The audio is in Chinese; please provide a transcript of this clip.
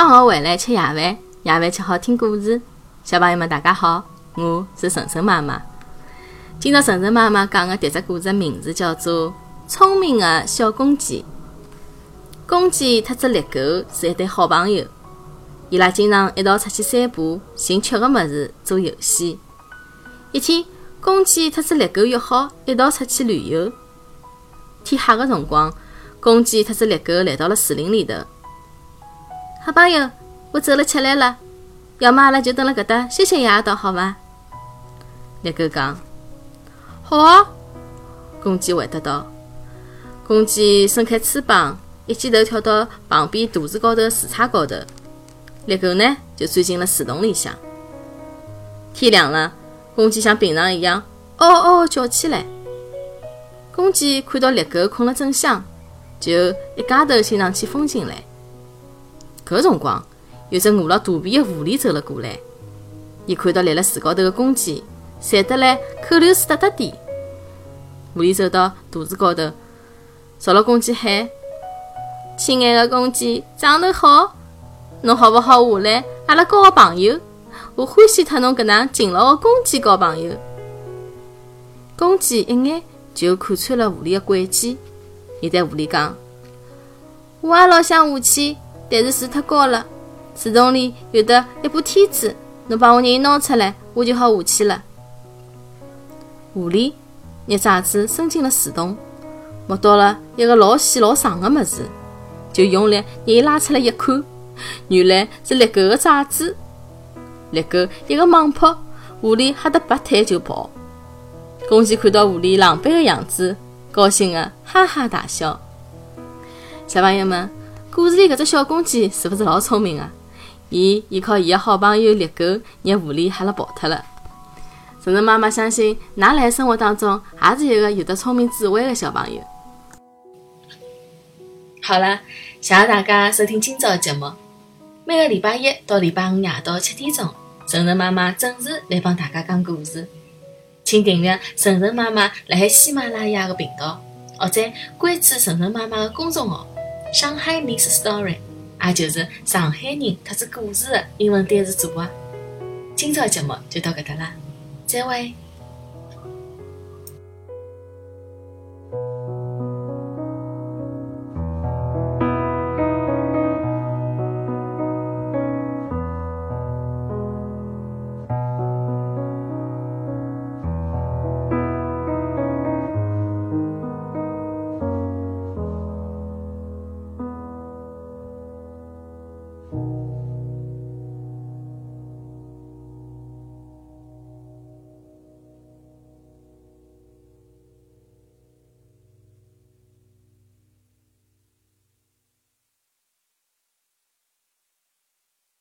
放学回来吃夜饭，夜饭吃好听故事。小朋友们，大家好，我是晨晨妈妈。今朝晨晨妈妈讲的迭只故事名字叫做《聪明的小公鸡》。公鸡特只猎狗是一对好朋友，伊拉经常一道出去散步，寻吃的物事，做游戏。一天，公鸡特只猎狗约好一道出去旅游。天黑的辰光，公鸡特只猎狗来到了树林里头。好朋友，我走了吃力了，要么阿拉就蹲辣搿搭歇歇夜，到好伐？猎狗讲。好啊，公鸡回答道。公鸡伸开翅膀，一记头跳到旁边大树高头树杈高头。猎狗呢，就钻进了树洞里向。天亮了，公鸡像平常一样嗷嗷叫起来。公鸡看到猎狗困了正香，就一家头欣赏起风景来。搿辰光，有只饿了肚皮的狐狸走了过来。伊看到立辣树高头的公鸡，馋得来口流水哒哒滴。狐狸走到肚子高头，朝了公鸡喊：“亲爱的公鸡，长得好，侬好勿好下来，阿拉交个朋友？我欢喜脱侬搿能勤劳的公鸡交朋友。”公鸡一眼就看穿了狐狸的诡计，伊对狐狸讲：“我也老想下去。”但是树太高了，树洞里有的一把梯子，侬帮我人拿出来，我就好下去了。狐狸拿爪子伸进了树洞，摸到了一个老细老长的么子，就用力拿伊拉出来一看，原来是猎狗的爪子。猎狗一个猛扑，狐狸吓得拔腿就跑。公鸡看到狐狸狼狈的样子，高兴的哈哈大笑。小朋友们。故事里搿只小公鸡是勿是老聪明啊？伊依靠伊个好朋友猎狗，拿狐狸吓了跑脱了。晨晨妈妈相信，㑚辣生活当中也是一个有得聪明智慧的小朋友。好了，谢谢大家收听今朝的节目。每个礼拜一到礼拜五夜到七点钟，晨晨妈妈准时来帮大家讲故事。请订阅晨晨妈妈辣海喜马拉雅的频道，或者关注晨晨妈妈的公众号。上海 Miss Story，也就是上海人特指故事的英文单词组合。今朝节目就到搿搭啦，再会。